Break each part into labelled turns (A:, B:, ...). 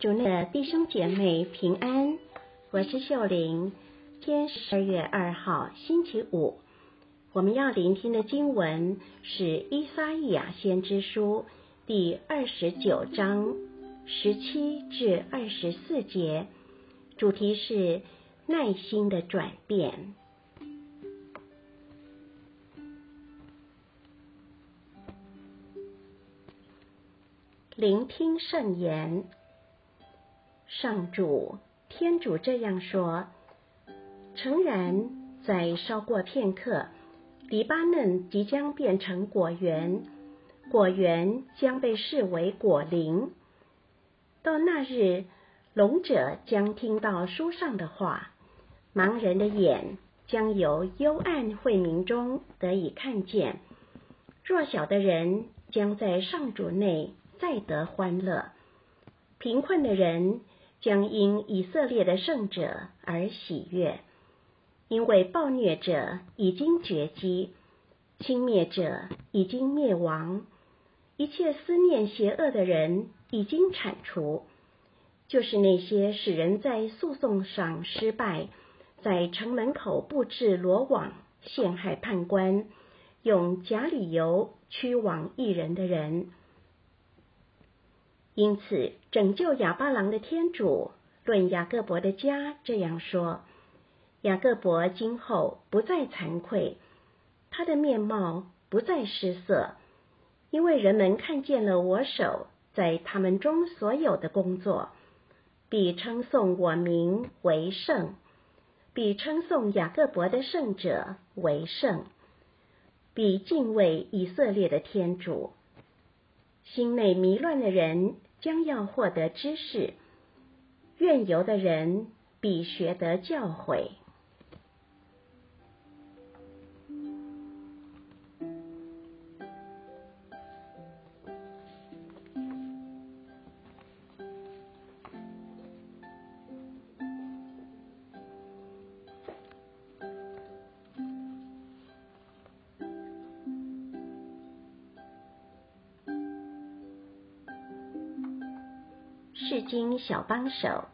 A: 主内的弟兄姐妹平安，我是秀玲。今天十二月二号星期五，我们要聆听的经文是《伊撒意亚先知书》第二十九章十七至二十四节，主题是耐心的转变。聆听圣言，上主天主这样说：诚然，在稍过片刻，黎巴嫩即将变成果园，果园将被视为果林。到那日，聋者将听到书上的话，盲人的眼将由幽暗晦明中得以看见，弱小的人将在上主内。再得欢乐，贫困的人将因以色列的圣者而喜悦，因为暴虐者已经绝迹，轻蔑者已经灭亡，一切思念邪恶的人已经铲除，就是那些使人在诉讼上失败，在城门口布置罗网陷害判官，用假理由驱往异人的人。因此，拯救亚巴郎的天主论雅各伯的家这样说：雅各伯今后不再惭愧，他的面貌不再失色，因为人们看见了我手在他们中所有的工作，必称颂我名为圣，必称颂雅各伯的圣者为圣，必敬畏以色列的天主。心内迷乱的人。将要获得知识，愿游的人必学得教诲。世经小帮手。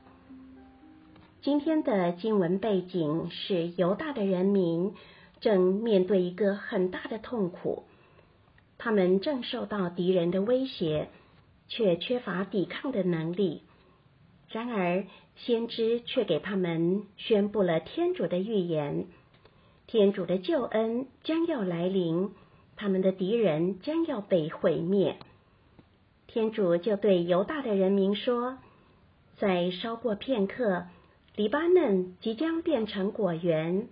A: 今天的经文背景是犹大的人民正面对一个很大的痛苦，他们正受到敌人的威胁，却缺乏抵抗的能力。然而，先知却给他们宣布了天主的预言：天主的救恩将要来临，他们的敌人将要被毁灭。天主就对犹大的人民说：“在稍过片刻，黎巴嫩即将变成果园，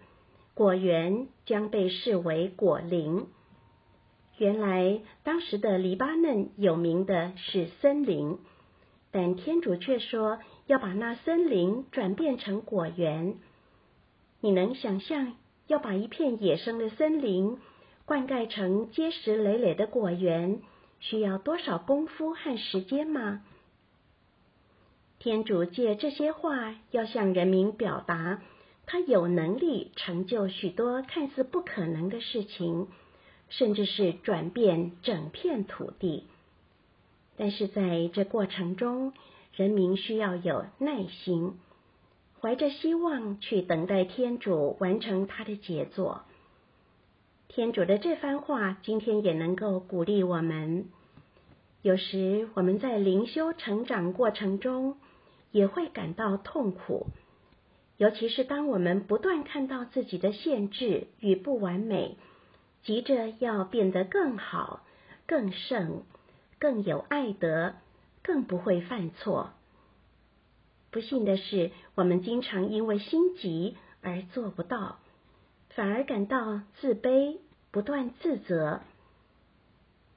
A: 果园将被视为果林。原来当时的黎巴嫩有名的是森林，但天主却说要把那森林转变成果园。你能想象要把一片野生的森林灌溉成结实累累的果园？”需要多少功夫和时间吗？天主借这些话要向人民表达，他有能力成就许多看似不可能的事情，甚至是转变整片土地。但是在这过程中，人民需要有耐心，怀着希望去等待天主完成他的杰作。天主的这番话，今天也能够鼓励我们。有时我们在灵修成长过程中，也会感到痛苦，尤其是当我们不断看到自己的限制与不完美，急着要变得更好、更圣、更有爱德、更不会犯错。不幸的是，我们经常因为心急而做不到。反而感到自卑，不断自责。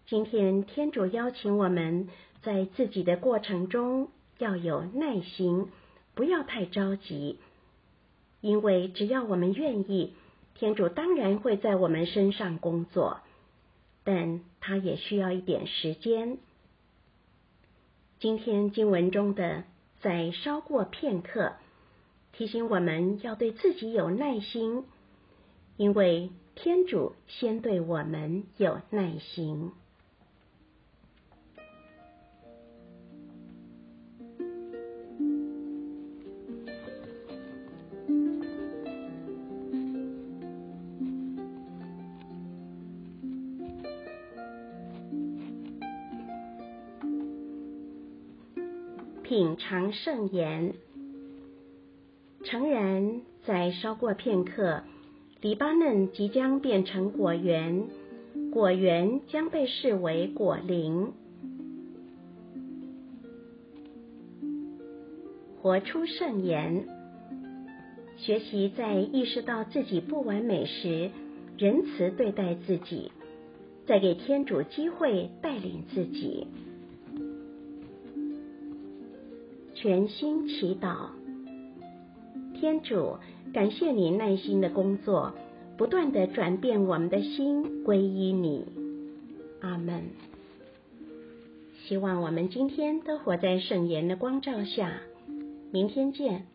A: 今天天主邀请我们在自己的过程中要有耐心，不要太着急，因为只要我们愿意，天主当然会在我们身上工作，但他也需要一点时间。今天经文中的“再稍过片刻”，提醒我们要对自己有耐心。因为天主先对我们有耐心。品尝圣言，诚然，在稍过片刻，黎巴嫩即将变成果园，果园将被视为果林。活出圣言，学习在意识到自己不完美时，仁慈对待自己，再给天主机会带领自己。全心祈祷，天主，感谢你耐心的工作，不断的转变我们的心，皈依你。阿门。希望我们今天都活在圣言的光照下。明天见。